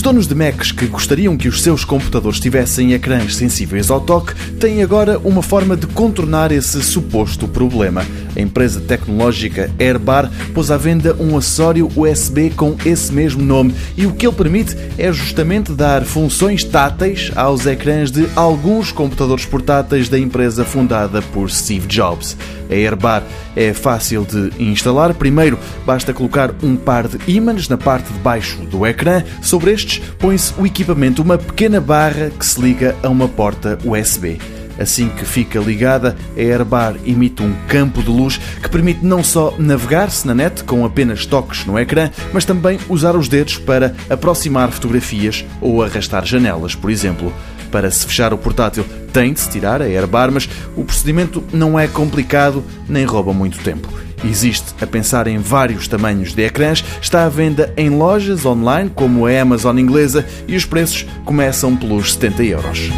donos de Macs que gostariam que os seus computadores tivessem ecrãs sensíveis ao toque têm agora uma forma de contornar esse suposto problema. A empresa tecnológica Airbar pôs à venda um acessório USB com esse mesmo nome e o que ele permite é justamente dar funções táteis aos ecrãs de alguns computadores portáteis da empresa fundada por Steve Jobs. A Airbar é fácil de instalar. Primeiro, basta colocar um par de ímãs na parte de baixo do ecrã. Sobre estes, põe-se o equipamento, uma pequena barra que se liga a uma porta USB. Assim que fica ligada, a Airbar emite um campo de luz que permite não só navegar-se na net com apenas toques no ecrã, mas também usar os dedos para aproximar fotografias ou arrastar janelas, por exemplo. Para se fechar o portátil, tem de se tirar a Airbar, mas o procedimento não é complicado nem rouba muito tempo. Existe a pensar em vários tamanhos de ecrãs, está à venda em lojas online como a Amazon inglesa e os preços começam pelos 70 euros.